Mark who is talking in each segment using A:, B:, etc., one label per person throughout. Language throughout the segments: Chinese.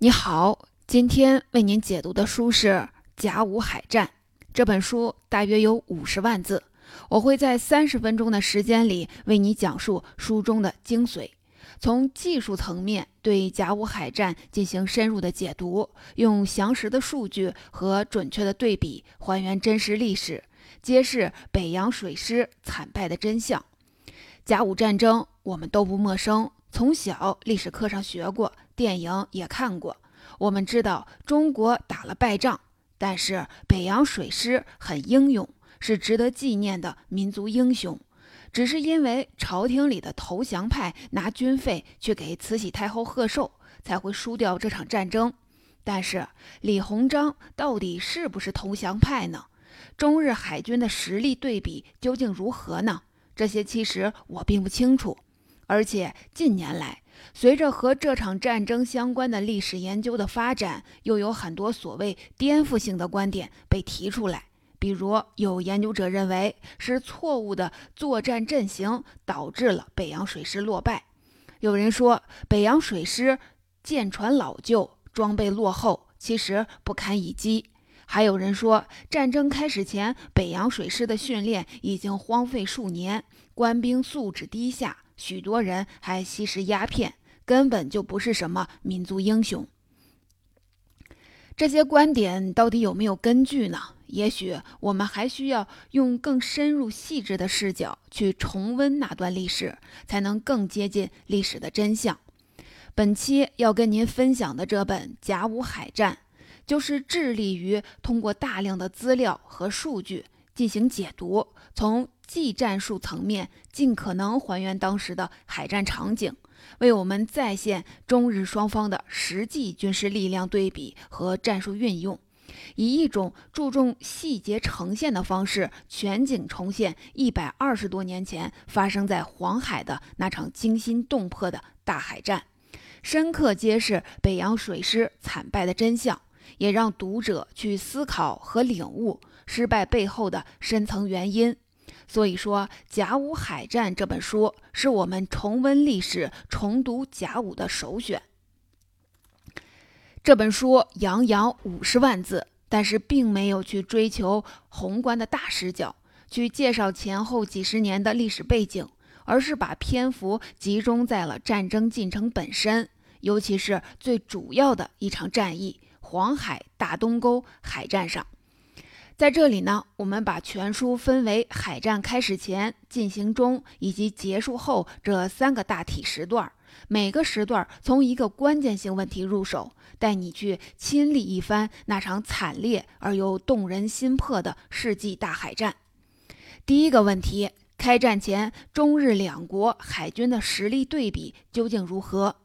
A: 你好，今天为您解读的书是《甲午海战》。这本书大约有五十万字，我会在三十分钟的时间里为你讲述书中的精髓，从技术层面对甲午海战进行深入的解读，用详实的数据和准确的对比还原真实历史，揭示北洋水师惨败的真相。甲午战争我们都不陌生。从小历史课上学过，电影也看过。我们知道中国打了败仗，但是北洋水师很英勇，是值得纪念的民族英雄。只是因为朝廷里的投降派拿军费去给慈禧太后贺寿，才会输掉这场战争。但是李鸿章到底是不是投降派呢？中日海军的实力对比究竟如何呢？这些其实我并不清楚。而且近年来，随着和这场战争相关的历史研究的发展，又有很多所谓颠覆性的观点被提出来。比如，有研究者认为是错误的作战阵型导致了北洋水师落败；有人说北洋水师舰船老旧、装备落后，其实不堪一击；还有人说战争开始前北洋水师的训练已经荒废数年，官兵素质低下。许多人还吸食鸦片，根本就不是什么民族英雄。这些观点到底有没有根据呢？也许我们还需要用更深入细致的视角去重温那段历史，才能更接近历史的真相。本期要跟您分享的这本《甲午海战》，就是致力于通过大量的资料和数据进行解读，从。技战术层面，尽可能还原当时的海战场景，为我们再现中日双方的实际军事力量对比和战术运用，以一种注重细节呈现的方式，全景重现一百二十多年前发生在黄海的那场惊心动魄的大海战，深刻揭示北洋水师惨败的真相，也让读者去思考和领悟失败背后的深层原因。所以说，《甲午海战》这本书是我们重温历史、重读甲午的首选。这本书洋洋五十万字，但是并没有去追求宏观的大视角，去介绍前后几十年的历史背景，而是把篇幅集中在了战争进程本身，尤其是最主要的一场战役——黄海大东沟海战上。在这里呢，我们把全书分为海战开始前、进行中以及结束后这三个大体时段，每个时段从一个关键性问题入手，带你去亲历一番那场惨烈而又动人心魄的世纪大海战。第一个问题：开战前中日两国海军的实力对比究竟如何？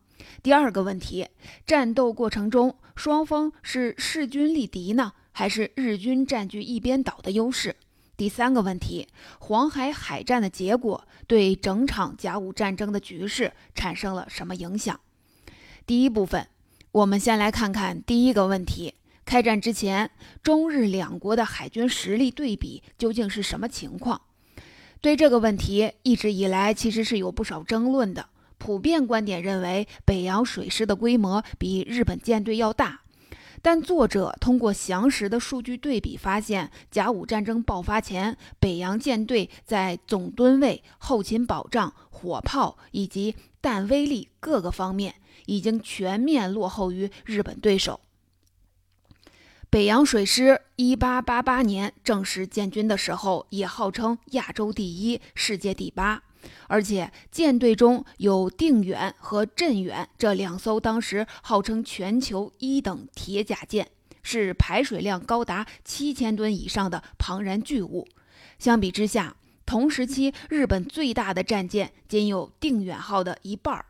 A: 第二个问题：战斗过程中双方是势均力敌呢？还是日军占据一边倒的优势。第三个问题，黄海海战的结果对整场甲午战争的局势产生了什么影响？第一部分，我们先来看看第一个问题：开战之前，中日两国的海军实力对比究竟是什么情况？对这个问题，一直以来其实是有不少争论的。普遍观点认为，北洋水师的规模比日本舰队要大。但作者通过详实的数据对比发现，甲午战争爆发前，北洋舰队在总吨位、后勤保障、火炮以及弹威力各个方面已经全面落后于日本对手。北洋水师1888年正式建军的时候，也号称亚洲第一、世界第八。而且舰队中有定远和镇远这两艘当时号称全球一等铁甲舰，是排水量高达七千吨以上的庞然巨物。相比之下，同时期日本最大的战舰仅有定远号的一半儿，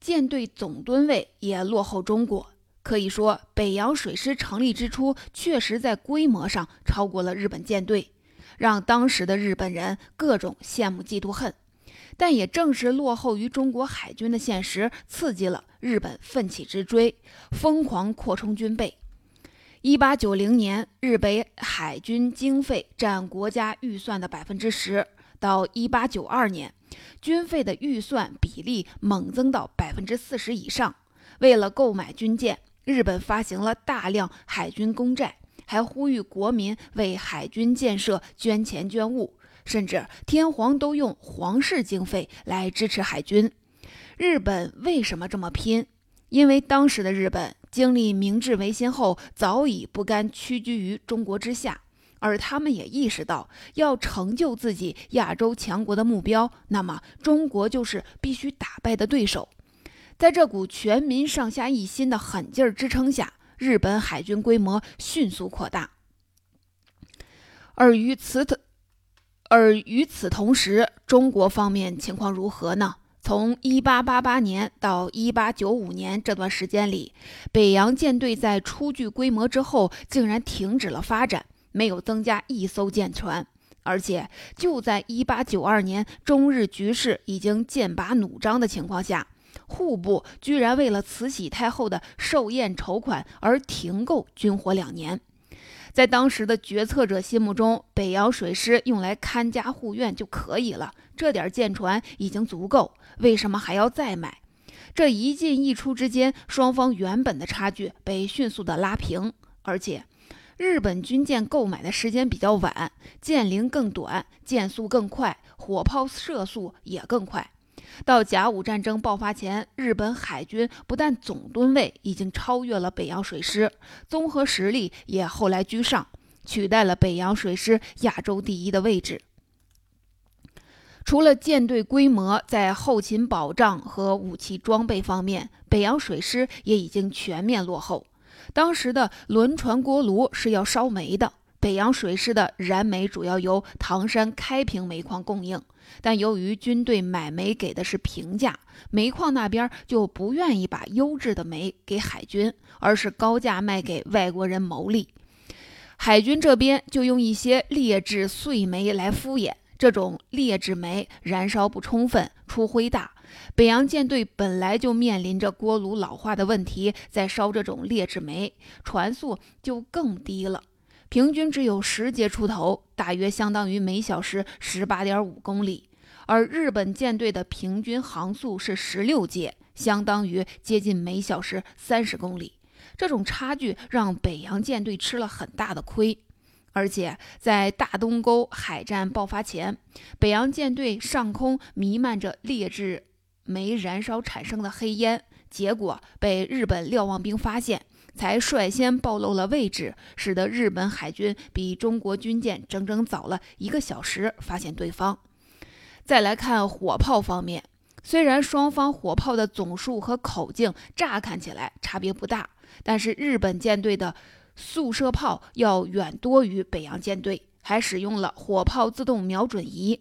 A: 舰队总吨位也落后中国。可以说，北洋水师成立之初，确实在规模上超过了日本舰队，让当时的日本人各种羡慕嫉妒恨。但也正是落后于中国海军的现实，刺激了日本奋起直追，疯狂扩充军备。一八九零年，日北海军经费占国家预算的百分之十；到一八九二年，军费的预算比例猛增到百分之四十以上。为了购买军舰，日本发行了大量海军公债，还呼吁国民为海军建设捐钱捐物，甚至天皇都用皇室经费来支持海军。日本为什么这么拼？因为当时的日本经历明治维新后，早已不甘屈居于中国之下，而他们也意识到，要成就自己亚洲强国的目标，那么中国就是必须打败的对手。在这股全民上下一心的狠劲儿支撑下，日本海军规模迅速扩大。而与此同而与此同时，中国方面情况如何呢？从1888年到1895年这段时间里，北洋舰队在初具规模之后，竟然停止了发展，没有增加一艘舰船。而且就在1892年，中日局势已经剑拔弩张的情况下，户部居然为了慈禧太后的寿宴筹款而停购军火两年。在当时的决策者心目中，北洋水师用来看家护院就可以了，这点舰船已经足够，为什么还要再买？这一进一出之间，双方原本的差距被迅速的拉平，而且日本军舰购买的时间比较晚，舰龄更短，舰速更快，火炮射速也更快。到甲午战争爆发前，日本海军不但总吨位已经超越了北洋水师，综合实力也后来居上，取代了北洋水师亚洲第一的位置。除了舰队规模，在后勤保障和武器装备方面，北洋水师也已经全面落后。当时的轮船锅炉是要烧煤的，北洋水师的燃煤主要由唐山开平煤矿供应。但由于军队买煤给的是平价，煤矿那边就不愿意把优质的煤给海军，而是高价卖给外国人牟利。海军这边就用一些劣质碎煤来敷衍，这种劣质煤燃烧不充分，出灰大。北洋舰队本来就面临着锅炉老化的问题，再烧这种劣质煤，船速就更低了。平均只有十节出头，大约相当于每小时十八点五公里，而日本舰队的平均航速是十六节，相当于接近每小时三十公里。这种差距让北洋舰队吃了很大的亏，而且在大东沟海战爆发前，北洋舰队上空弥漫着劣质煤燃烧产生的黑烟，结果被日本瞭望兵发现。才率先暴露了位置，使得日本海军比中国军舰整整早了一个小时发现对方。再来看火炮方面，虽然双方火炮的总数和口径乍看起来差别不大，但是日本舰队的速射炮要远多于北洋舰队，还使用了火炮自动瞄准仪，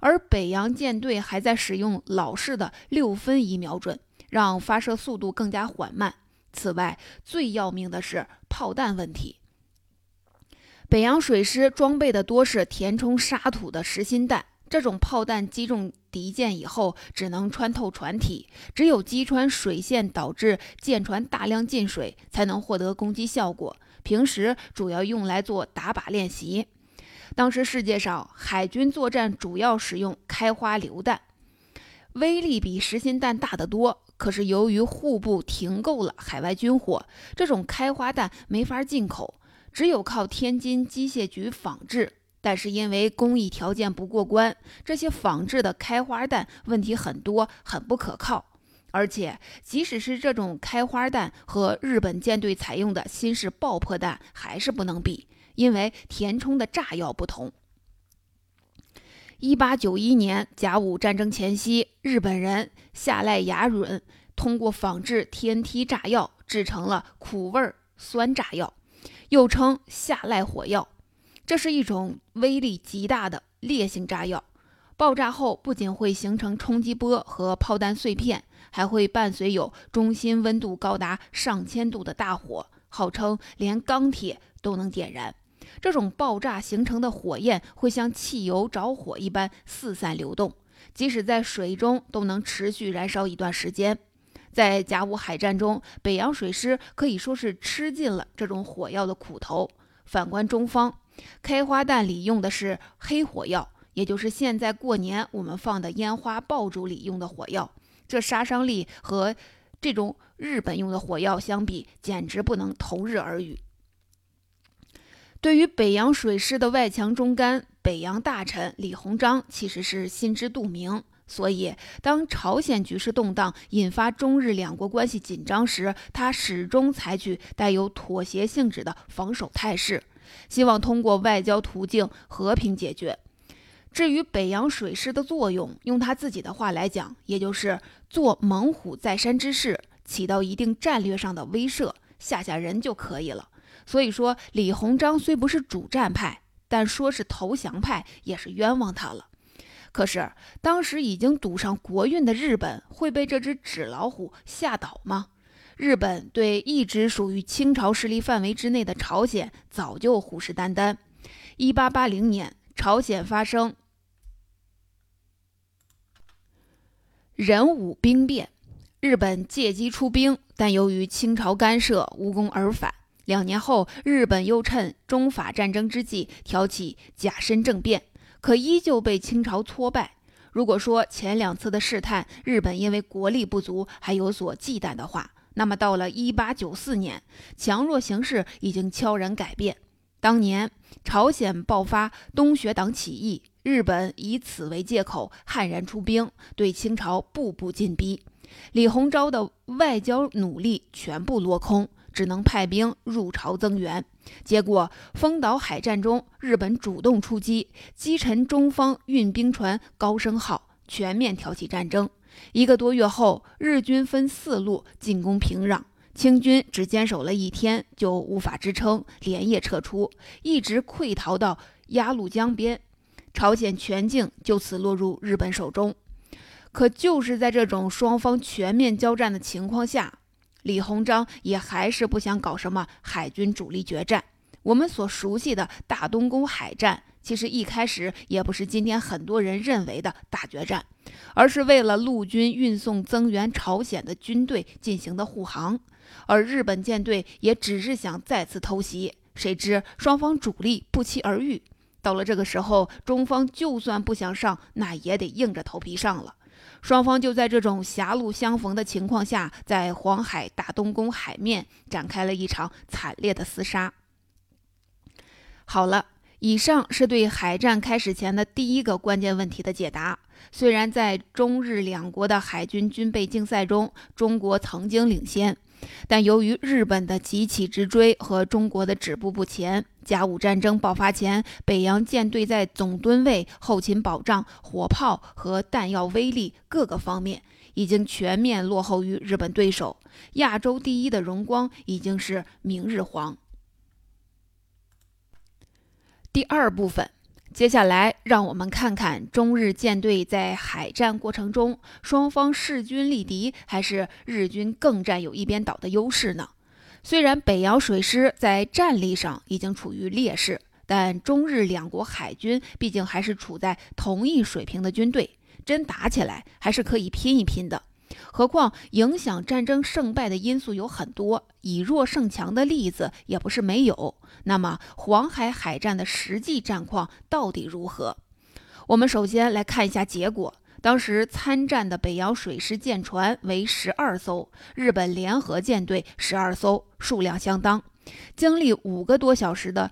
A: 而北洋舰队还在使用老式的六分仪瞄准，让发射速度更加缓慢。此外，最要命的是炮弹问题。北洋水师装备的多是填充沙土的实心弹，这种炮弹击中敌舰以后，只能穿透船体，只有击穿水线，导致舰船大量进水，才能获得攻击效果。平时主要用来做打靶练习。当时世界上海军作战主要使用开花榴弹，威力比实心弹大得多。可是由于户部停购了海外军火，这种开花弹没法进口，只有靠天津机械局仿制。但是因为工艺条件不过关，这些仿制的开花弹问题很多，很不可靠。而且即使是这种开花弹和日本舰队采用的新式爆破弹还是不能比，因为填充的炸药不同。一八九一年甲午战争前夕，日本人下濑雅允通过仿制 TNT 炸药，制成了苦味酸炸药，又称下濑火药。这是一种威力极大的烈性炸药，爆炸后不仅会形成冲击波和炮弹碎片，还会伴随有中心温度高达上千度的大火，号称连钢铁都能点燃。这种爆炸形成的火焰会像汽油着火一般四散流动，即使在水中都能持续燃烧一段时间。在甲午海战中，北洋水师可以说是吃尽了这种火药的苦头。反观中方，开花弹里用的是黑火药，也就是现在过年我们放的烟花爆竹里用的火药，这杀伤力和这种日本用的火药相比，简直不能同日而语。对于北洋水师的外强中干，北洋大臣李鸿章其实是心知肚明。所以，当朝鲜局势动荡，引发中日两国关系紧张时，他始终采取带有妥协性质的防守态势，希望通过外交途径和平解决。至于北洋水师的作用，用他自己的话来讲，也就是做猛虎在山之势，起到一定战略上的威慑，吓吓人就可以了。所以说，李鸿章虽不是主战派，但说是投降派，也是冤枉他了。可是，当时已经赌上国运的日本会被这只纸老虎吓倒吗？日本对一直属于清朝势力范围之内的朝鲜早就虎视眈眈。一八八零年，朝鲜发生壬午兵变，日本借机出兵，但由于清朝干涉，无功而返。两年后，日本又趁中法战争之际挑起甲申政变。可依旧被清朝挫败。如果说前两次的试探，日本因为国力不足还有所忌惮的话，那么到了一八九四年，强弱形势已经悄然改变。当年朝鲜爆发东学党起义，日本以此为借口悍然出兵，对清朝步步进逼。李鸿章的外交努力全部落空。只能派兵入朝增援，结果丰岛海战中，日本主动出击，击沉中方运兵船“高升号”，全面挑起战争。一个多月后，日军分四路进攻平壤，清军只坚守了一天就无法支撑，连夜撤出，一直溃逃到鸭绿江边，朝鲜全境就此落入日本手中。可就是在这种双方全面交战的情况下。李鸿章也还是不想搞什么海军主力决战。我们所熟悉的大东宫海战，其实一开始也不是今天很多人认为的大决战，而是为了陆军运送增援朝鲜的军队进行的护航。而日本舰队也只是想再次偷袭，谁知双方主力不期而遇。到了这个时候，中方就算不想上，那也得硬着头皮上了。双方就在这种狭路相逢的情况下，在黄海大东宫海面展开了一场惨烈的厮杀。好了，以上是对海战开始前的第一个关键问题的解答。虽然在中日两国的海军军备竞赛中，中国曾经领先。但由于日本的急起直追和中国的止步不前，甲午战争爆发前，北洋舰队在总吨位、后勤保障、火炮和弹药威力各个方面已经全面落后于日本对手。亚洲第一的荣光已经是明日黄。第二部分。接下来，让我们看看中日舰队在海战过程中，双方势均力敌，还是日军更占有一边倒的优势呢？虽然北洋水师在战力上已经处于劣势，但中日两国海军毕竟还是处在同一水平的军队，真打起来还是可以拼一拼的。何况影响战争胜败的因素有很多，以弱胜强的例子也不是没有。那么黄海海战的实际战况到底如何？我们首先来看一下结果。当时参战的北洋水师舰船为十二艘，日本联合舰队十二艘，数量相当。经历五个多小时的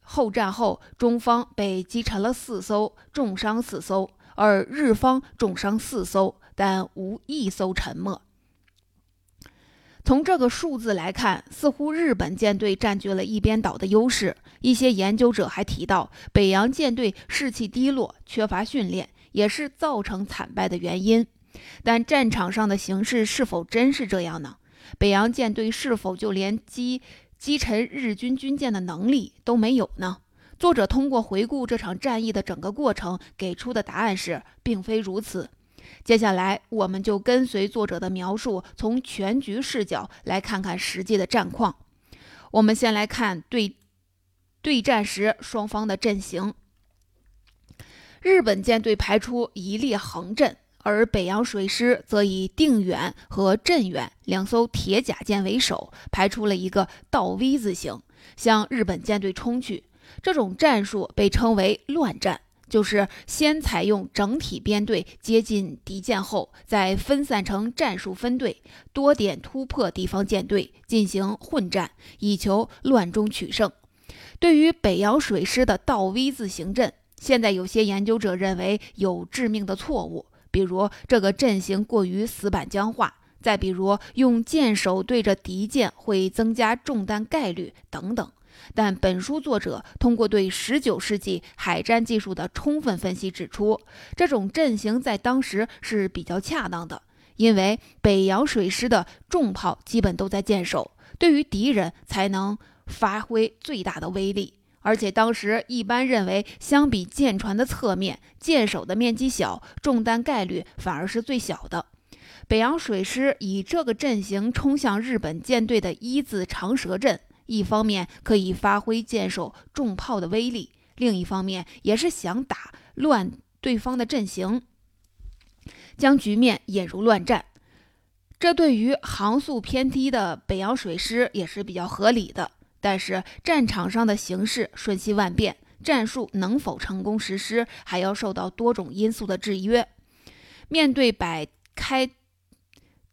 A: 后战后，中方被击沉了四艘，重伤四艘，而日方重伤四艘。但无一艘沉没。从这个数字来看，似乎日本舰队占据了一边倒的优势。一些研究者还提到，北洋舰队士气低落、缺乏训练，也是造成惨败的原因。但战场上的形势是否真是这样呢？北洋舰队是否就连击击沉日军军舰的能力都没有呢？作者通过回顾这场战役的整个过程，给出的答案是，并非如此。接下来，我们就跟随作者的描述，从全局视角来看看实际的战况。我们先来看对对战时双方的阵型。日本舰队排出一列横阵，而北洋水师则以定远和镇远两艘铁甲舰为首，排出了一个倒 V 字形，向日本舰队冲去。这种战术被称为乱战。就是先采用整体编队接近敌舰后，再分散成战术分队，多点突破敌方舰队，进行混战，以求乱中取胜。对于北洋水师的倒 V 字形阵，现在有些研究者认为有致命的错误，比如这个阵型过于死板僵化，再比如用舰首对着敌舰会增加中弹概率等等。但本书作者通过对19世纪海战技术的充分分析指出，这种阵型在当时是比较恰当的，因为北洋水师的重炮基本都在舰首，对于敌人才能发挥最大的威力。而且当时一般认为，相比舰船的侧面，舰首的面积小，中弹概率反而是最小的。北洋水师以这个阵型冲向日本舰队的一字长蛇阵。一方面可以发挥舰首重炮的威力，另一方面也是想打乱对方的阵型，将局面引入乱战。这对于航速偏低的北洋水师也是比较合理的。但是战场上的形势瞬息万变，战术能否成功实施，还要受到多种因素的制约。面对摆开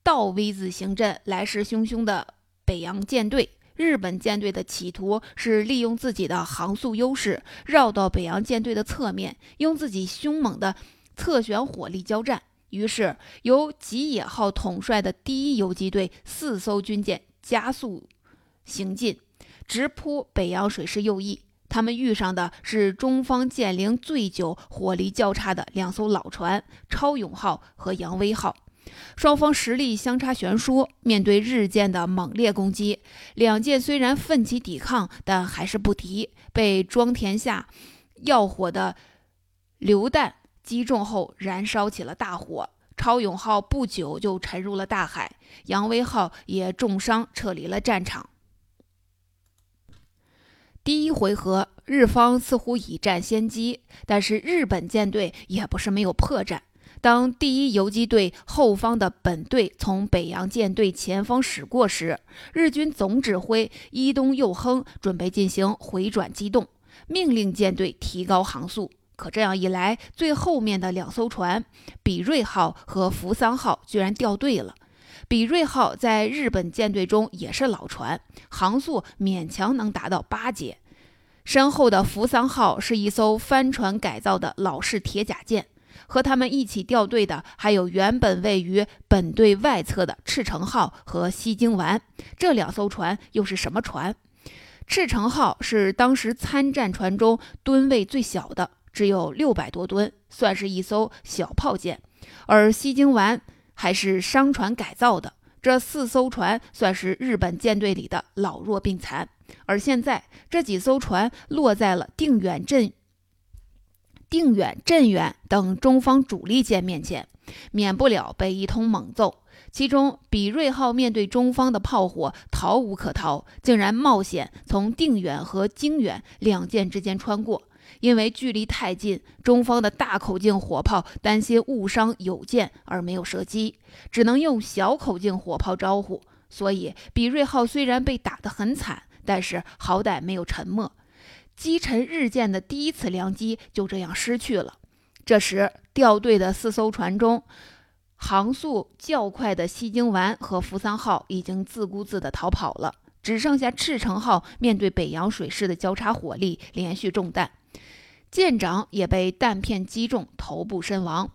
A: 倒 V 字形阵、来势汹汹的北洋舰队。日本舰队的企图是利用自己的航速优势，绕到北洋舰队的侧面，用自己凶猛的侧旋火力交战。于是，由吉野号统帅的第一游击队四艘军舰加速行进，直扑北洋水师右翼。他们遇上的是中方舰龄最久、火力较差的两艘老船“超勇号”和“扬威号”。双方实力相差悬殊，面对日舰的猛烈攻击，两舰虽然奋起抵抗，但还是不敌，被装填下药火的榴弹击中后燃烧起了大火。超勇号不久就沉入了大海，扬威号也重伤撤离了战场。第一回合，日方似乎已占先机，但是日本舰队也不是没有破绽。当第一游击队后方的本队从北洋舰队前方驶过时，日军总指挥伊东佑亨准备进行回转机动，命令舰队提高航速。可这样一来，最后面的两艘船比瑞号和扶桑号居然掉队了。比瑞号在日本舰队中也是老船，航速勉强能达到八节。身后的扶桑号是一艘帆船改造的老式铁甲舰。和他们一起掉队的还有原本位于本队外侧的赤城号和西京丸，这两艘船又是什么船？赤城号是当时参战船中吨位最小的，只有六百多吨，算是一艘小炮舰；而西京丸还是商船改造的。这四艘船算是日本舰队里的老弱病残，而现在这几艘船落在了定远镇。定远、镇远等中方主力舰面前，免不了被一通猛揍。其中，比瑞号面对中方的炮火，逃无可逃，竟然冒险从定远和京远两舰之间穿过。因为距离太近，中方的大口径火炮担心误伤友舰而没有射击，只能用小口径火炮招呼。所以，比瑞号虽然被打得很惨，但是好歹没有沉没。击沉日舰的第一次良机就这样失去了。这时，掉队的四艘船中，航速较快的西京丸和扶桑号已经自顾自地逃跑了，只剩下赤城号面对北洋水师的交叉火力，连续中弹，舰长也被弹片击中，头部身亡。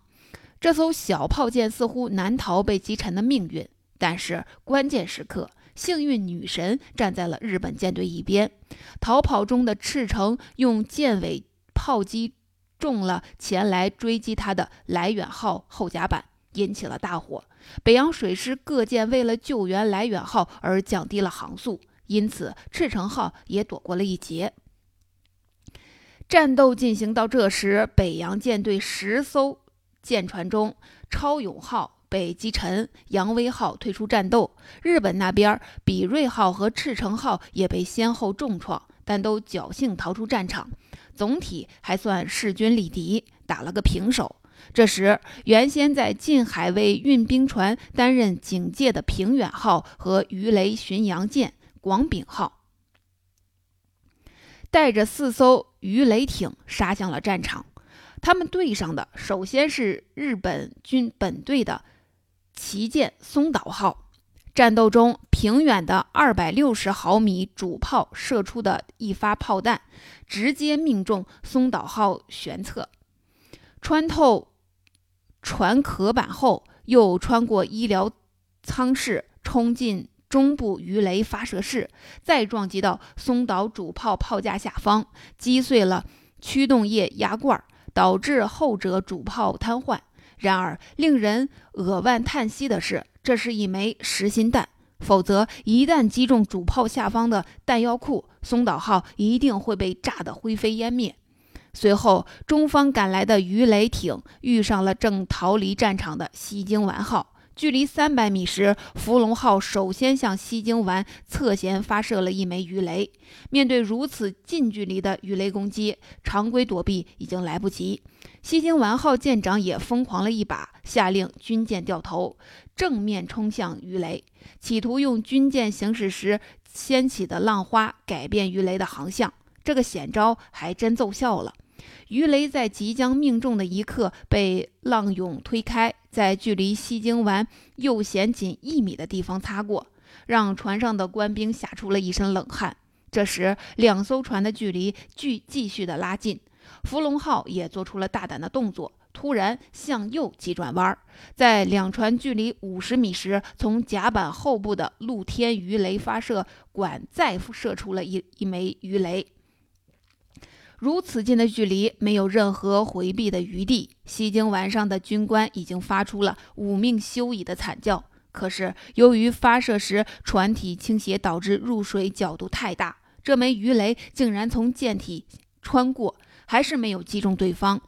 A: 这艘小炮舰似乎难逃被击沉的命运，但是关键时刻。幸运女神站在了日本舰队一边，逃跑中的赤城用舰尾炮击中了前来追击他的来远号后甲板，引起了大火。北洋水师各舰为了救援来远号而降低了航速，因此赤城号也躲过了一劫。战斗进行到这时，北洋舰队十艘舰船中，超勇号。被击沉，扬威号退出战斗。日本那边，比瑞号和赤城号也被先后重创，但都侥幸逃出战场。总体还算势均力敌，打了个平手。这时，原先在近海为运兵船担任警戒的平远号和鱼雷巡洋舰广丙号，带着四艘鱼雷艇杀向了战场。他们对上的首先是日本军本队的旗舰松岛号。战斗中，平远的二百六十毫米主炮射出的一发炮弹，直接命中松岛号舷侧，穿透船壳板后，又穿过医疗舱室，冲进中部鱼雷发射室，再撞击到松岛主炮炮架下方，击碎了驱动液压罐，导致后者主炮瘫痪。然而，令人扼腕叹息的是。这是一枚实心弹，否则一旦击中主炮下方的弹药库，松岛号一定会被炸得灰飞烟灭。随后，中方赶来的鱼雷艇遇上了正逃离战场的西京丸号。距离三百米时，福龙号首先向西京丸侧舷发射了一枚鱼雷。面对如此近距离的鱼雷攻击，常规躲避已经来不及。西京丸号舰长也疯狂了一把，下令军舰掉头，正面冲向鱼雷，企图用军舰行驶时掀起的浪花改变鱼雷的航向。这个险招还真奏效了。鱼雷在即将命中的一刻被浪涌推开，在距离西京丸右舷仅一米的地方擦过，让船上的官兵吓出了一身冷汗。这时，两艘船的距离距继续的拉近，福龙号也做出了大胆的动作，突然向右急转弯，在两船距离五十米时，从甲板后部的露天鱼雷发射管再射出了一一枚鱼雷。如此近的距离，没有任何回避的余地。西京湾上的军官已经发出了五命休矣的惨叫。可是，由于发射时船体倾斜导致入水角度太大，这枚鱼雷竟然从舰体穿过，还是没有击中对方。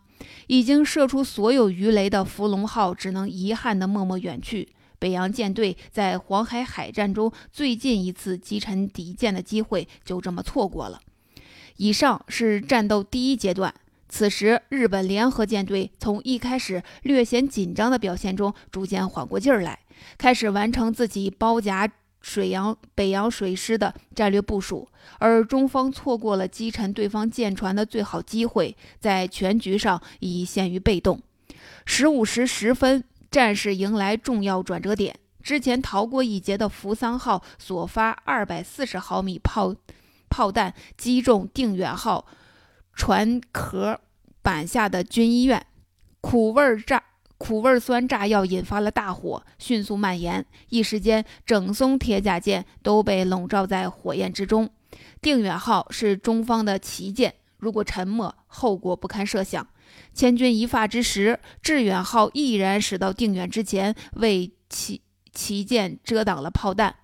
A: 已经射出所有鱼雷的福龙号只能遗憾地默默远去。北洋舰队在黄海海战中最近一次击沉敌舰的机会就这么错过了。以上是战斗第一阶段。此时，日本联合舰队从一开始略显紧张的表现中逐渐缓过劲儿来，开始完成自己包夹水洋北洋水师的战略部署。而中方错过了击沉对方舰船的最好机会，在全局上已陷于被动。十五时十分，战事迎来重要转折点。之前逃过一劫的扶桑号所发二百四十毫米炮。炮弹击中定远号船壳板下的军医院，苦味炸苦味酸炸药引发了大火，迅速蔓延，一时间整艘铁甲舰都被笼罩在火焰之中。定远号是中方的旗舰，如果沉没，后果不堪设想。千钧一发之时，致远号毅然驶到定远之前，为旗旗舰遮挡了炮弹。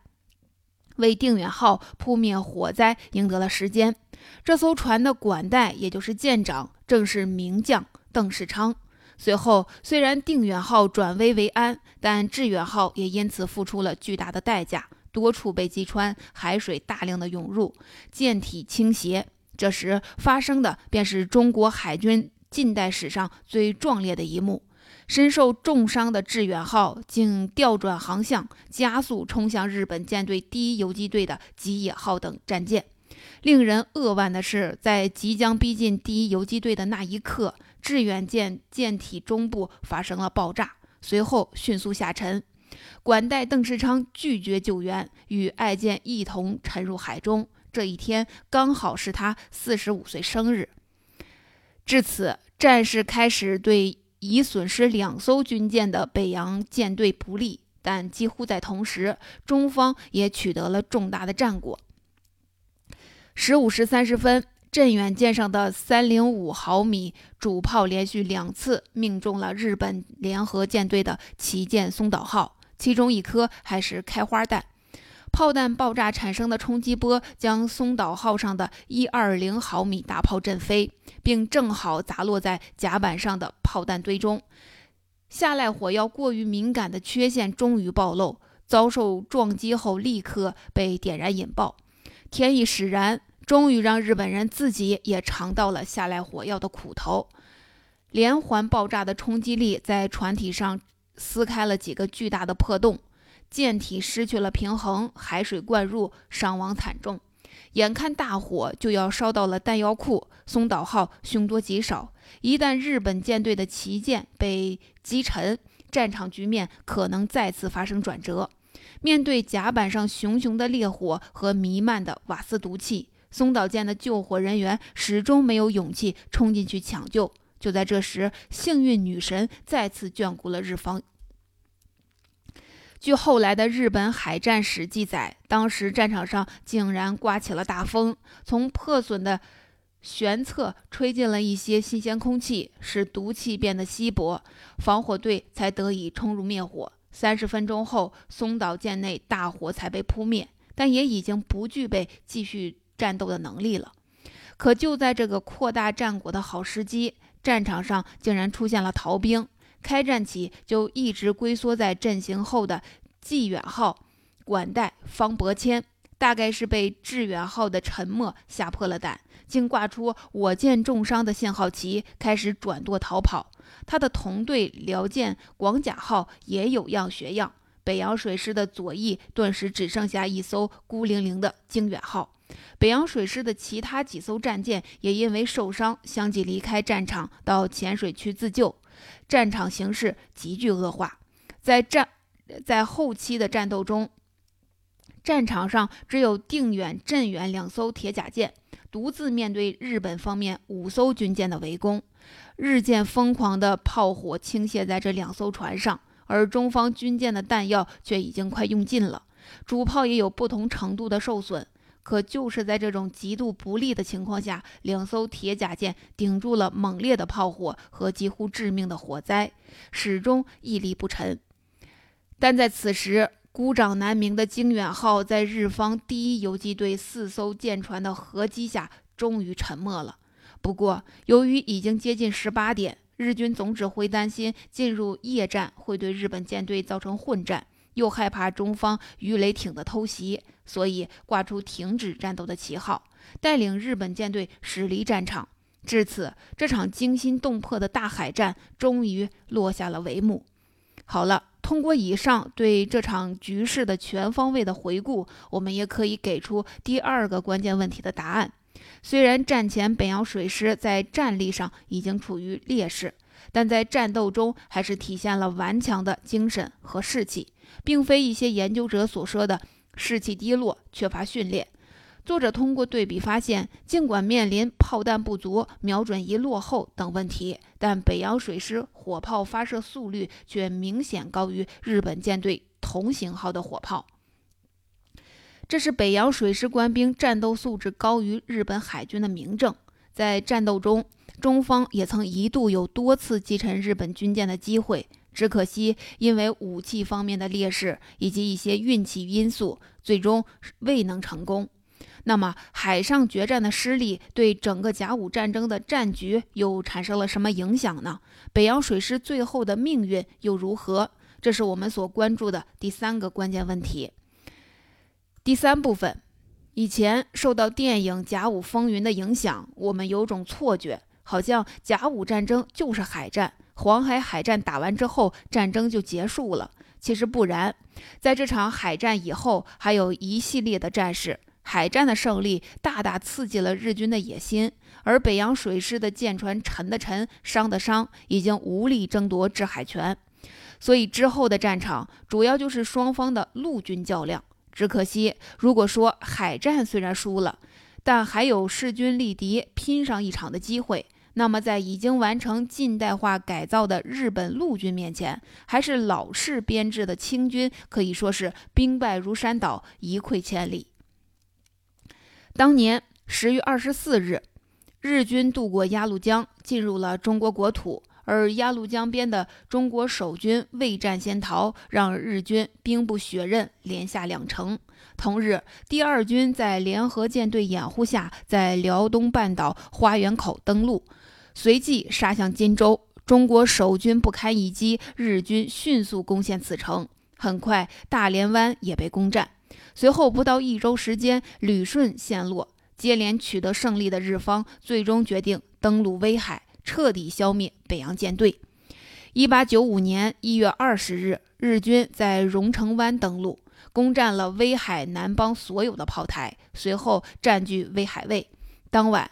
A: 为定远号扑灭火灾赢得了时间。这艘船的管带，也就是舰长，正是名将邓世昌。随后，虽然定远号转危为安，但致远号也因此付出了巨大的代价，多处被击穿，海水大量的涌入，舰体倾斜。这时发生的便是中国海军近代史上最壮烈的一幕。身受重伤的致远号竟调转航向，加速冲向日本舰队第一游击队的吉野号等战舰。令人扼腕的是，在即将逼近第一游击队的那一刻，致远舰舰体中部发生了爆炸，随后迅速下沉。管带邓世昌拒绝救援，与爱舰一同沉入海中。这一天刚好是他四十五岁生日。至此，战事开始对。已损失两艘军舰的北洋舰队不利，但几乎在同时，中方也取得了重大的战果。十五时三十分，镇远舰上的三零五毫米主炮连续两次命中了日本联合舰队的旗舰松岛号，其中一颗还是开花弹。炮弹爆炸产生的冲击波将松岛号上的一二零毫米大炮震飞，并正好砸落在甲板上的炮弹堆中。下濑火药过于敏感的缺陷终于暴露，遭受撞击后立刻被点燃引爆。天意使然，终于让日本人自己也尝到了下来火药的苦头。连环爆炸的冲击力在船体上撕开了几个巨大的破洞。舰体失去了平衡，海水灌入，伤亡惨重。眼看大火就要烧到了弹药库，松岛号凶多吉少。一旦日本舰队的旗舰被击沉，战场局面可能再次发生转折。面对甲板上熊熊的烈火和弥漫的瓦斯毒气，松岛舰的救火人员始终没有勇气冲进去抢救。就在这时，幸运女神再次眷顾了日方。据后来的日本海战史记载，当时战场上竟然刮起了大风，从破损的舷侧吹进了一些新鲜空气，使毒气变得稀薄，防火队才得以冲入灭火。三十分钟后，松岛舰内大火才被扑灭，但也已经不具备继续战斗的能力了。可就在这个扩大战果的好时机，战场上竟然出现了逃兵。开战起就一直龟缩在阵型后的济远号管带方伯谦，大概是被致远号的沉没吓破了胆，竟挂出“我舰重伤”的信号旗，开始转舵逃跑。他的同队辽舰广甲号也有样学样，北洋水师的左翼顿时只剩下一艘孤零零的经远号。北洋水师的其他几艘战舰也因为受伤，相继离开战场到浅水区自救。战场形势急剧恶化，在战在后期的战斗中，战场上只有定远、镇远两艘铁甲舰独自面对日本方面五艘军舰的围攻，日渐疯狂的炮火倾泻在这两艘船上，而中方军舰的弹药却已经快用尽了，主炮也有不同程度的受损。可就是在这种极度不利的情况下，两艘铁甲舰顶住了猛烈的炮火和几乎致命的火灾，始终屹立不沉。但在此时，孤掌难鸣的经远号在日方第一游击队四艘舰船的合击下，终于沉没了。不过，由于已经接近十八点，日军总指挥担心进入夜战会对日本舰队造成混战。又害怕中方鱼雷艇的偷袭，所以挂出停止战斗的旗号，带领日本舰队驶离战场。至此，这场惊心动魄的大海战终于落下了帷幕。好了，通过以上对这场局势的全方位的回顾，我们也可以给出第二个关键问题的答案。虽然战前北洋水师在战力上已经处于劣势，但在战斗中还是体现了顽强的精神和士气。并非一些研究者所说的士气低落、缺乏训练。作者通过对比发现，尽管面临炮弹不足、瞄准仪落后等问题，但北洋水师火炮发射速率却明显高于日本舰队同型号的火炮。这是北洋水师官兵战斗素质高于日本海军的明证。在战斗中，中方也曾一度有多次击沉日本军舰的机会。只可惜，因为武器方面的劣势以及一些运气因素，最终未能成功。那么，海上决战的失利对整个甲午战争的战局又产生了什么影响呢？北洋水师最后的命运又如何？这是我们所关注的第三个关键问题。第三部分，以前受到电影《甲午风云》的影响，我们有种错觉，好像甲午战争就是海战。黄海海战打完之后，战争就结束了。其实不然，在这场海战以后，还有一系列的战事。海战的胜利大大刺激了日军的野心，而北洋水师的舰船沉的沉，伤的伤，已经无力争夺制海权。所以之后的战场主要就是双方的陆军较量。只可惜，如果说海战虽然输了，但还有势均力敌、拼上一场的机会。那么，在已经完成近代化改造的日本陆军面前，还是老式编制的清军可以说是兵败如山倒，一溃千里。当年十月二十四日，日军渡过鸭绿江，进入了中国国土，而鸭绿江边的中国守军未战先逃，让日军兵不血刃，连下两城。同日，第二军在联合舰队掩护下，在辽东半岛花园口登陆。随即杀向金州，中国守军不堪一击，日军迅速攻陷此城。很快，大连湾也被攻占。随后不到一周时间，旅顺陷落。接连取得胜利的日方，最终决定登陆威海，彻底消灭北洋舰队。一八九五年一月二十日，日军在荣成湾登陆，攻占了威海南邦所有的炮台，随后占据威海卫。当晚，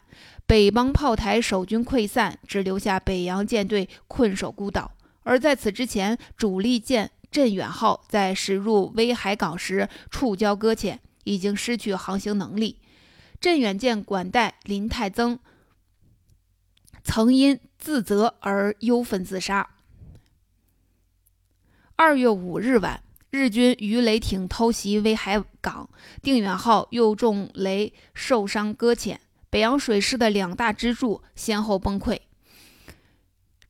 A: 北邦炮台守军溃散，只留下北洋舰队困守孤岛。而在此之前，主力舰镇远号在驶入威海港时触礁搁浅，已经失去航行能力。镇远舰管带林泰增曾因自责而忧愤自杀。二月五日晚。日军鱼雷艇偷袭威海港，定远号又中雷受伤搁浅，北洋水师的两大支柱先后崩溃。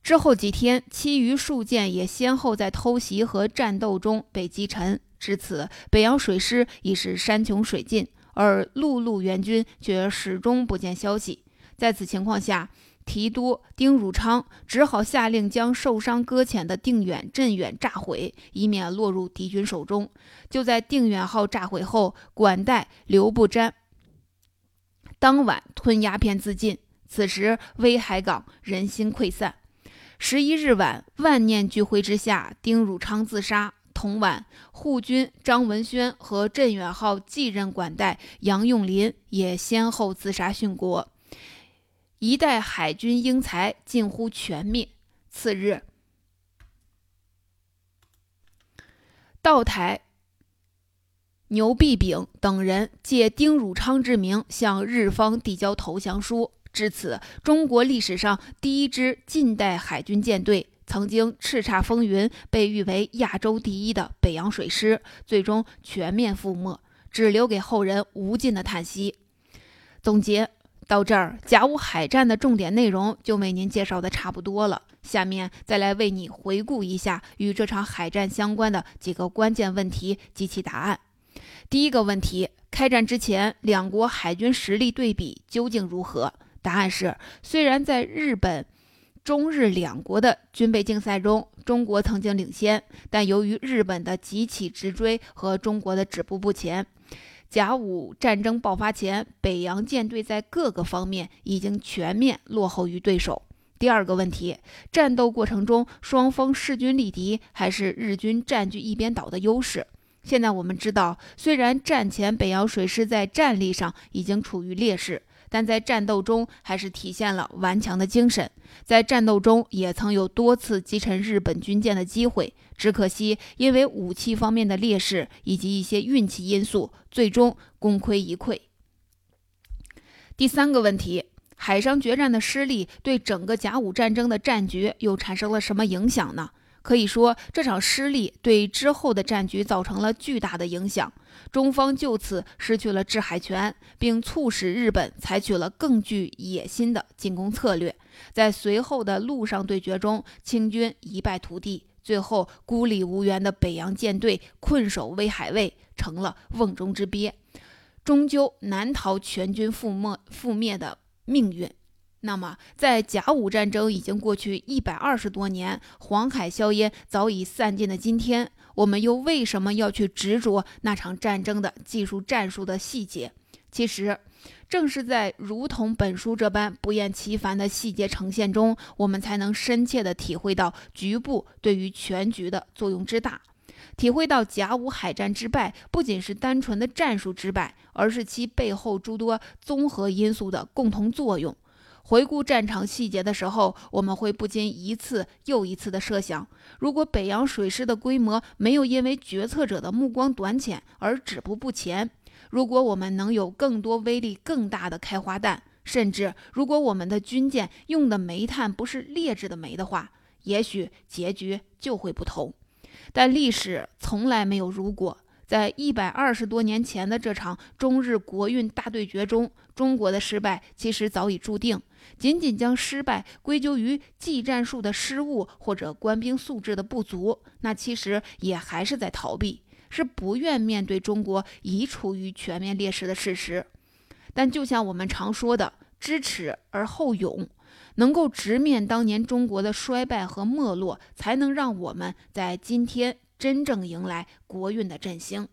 A: 之后几天，其余数舰也先后在偷袭和战斗中被击沉。至此，北洋水师已是山穷水尽，而陆路援军却始终不见消息。在此情况下，提督丁汝昌只好下令将受伤搁浅的定远镇远炸毁，以免落入敌军手中。就在定远号炸毁后，管带刘步瞻当晚吞鸦片自尽。此时威海港人心溃散。十一日晚，万念俱灰之下，丁汝昌自杀。同晚，护军张文轩和镇远号继任管带杨永林也先后自杀殉国。一代海军英才近乎全灭。次日，道台牛必炳等人借丁汝昌之名向日方递交投降书。至此，中国历史上第一支近代海军舰队，曾经叱咤风云、被誉为亚洲第一的北洋水师，最终全面覆没，只留给后人无尽的叹息。总结。到这儿，甲午海战的重点内容就为您介绍的差不多了。下面再来为你回顾一下与这场海战相关的几个关键问题及其答案。第一个问题：开战之前，两国海军实力对比究竟如何？答案是：虽然在日本、中日两国的军备竞赛中，中国曾经领先，但由于日本的急起直追和中国的止步不前。甲午战争爆发前，北洋舰队在各个方面已经全面落后于对手。第二个问题，战斗过程中双方势均力敌，还是日军占据一边倒的优势？现在我们知道，虽然战前北洋水师在战力上已经处于劣势。但在战斗中还是体现了顽强的精神，在战斗中也曾有多次击沉日本军舰的机会，只可惜因为武器方面的劣势以及一些运气因素，最终功亏一篑。第三个问题，海上决战的失利对整个甲午战争的战局又产生了什么影响呢？可以说，这场失利对之后的战局造成了巨大的影响。中方就此失去了制海权，并促使日本采取了更具野心的进攻策略。在随后的陆上对决中，清军一败涂地，最后孤立无援的北洋舰队困守威海卫，成了瓮中之鳖，终究难逃全军覆没覆灭的命运。那么，在甲午战争已经过去一百二十多年，黄海硝烟早已散尽的今天，我们又为什么要去执着那场战争的技术战术的细节？其实，正是在如同本书这般不厌其烦的细节呈现中，我们才能深切地体会到局部对于全局的作用之大，体会到甲午海战之败不仅是单纯的战术之败，而是其背后诸多综合因素的共同作用。回顾战场细节的时候，我们会不禁一次又一次地设想：如果北洋水师的规模没有因为决策者的目光短浅而止步不前，如果我们能有更多威力更大的开花弹，甚至如果我们的军舰用的煤炭不是劣质的煤的话，也许结局就会不同。但历史从来没有如果。在一百二十多年前的这场中日国运大对决中，中国的失败其实早已注定。仅仅将失败归咎于技战术的失误或者官兵素质的不足，那其实也还是在逃避，是不愿面对中国已处于全面劣势的事实。但就像我们常说的“知耻而后勇”，能够直面当年中国的衰败和没落，才能让我们在今天。真正迎来国运的振兴。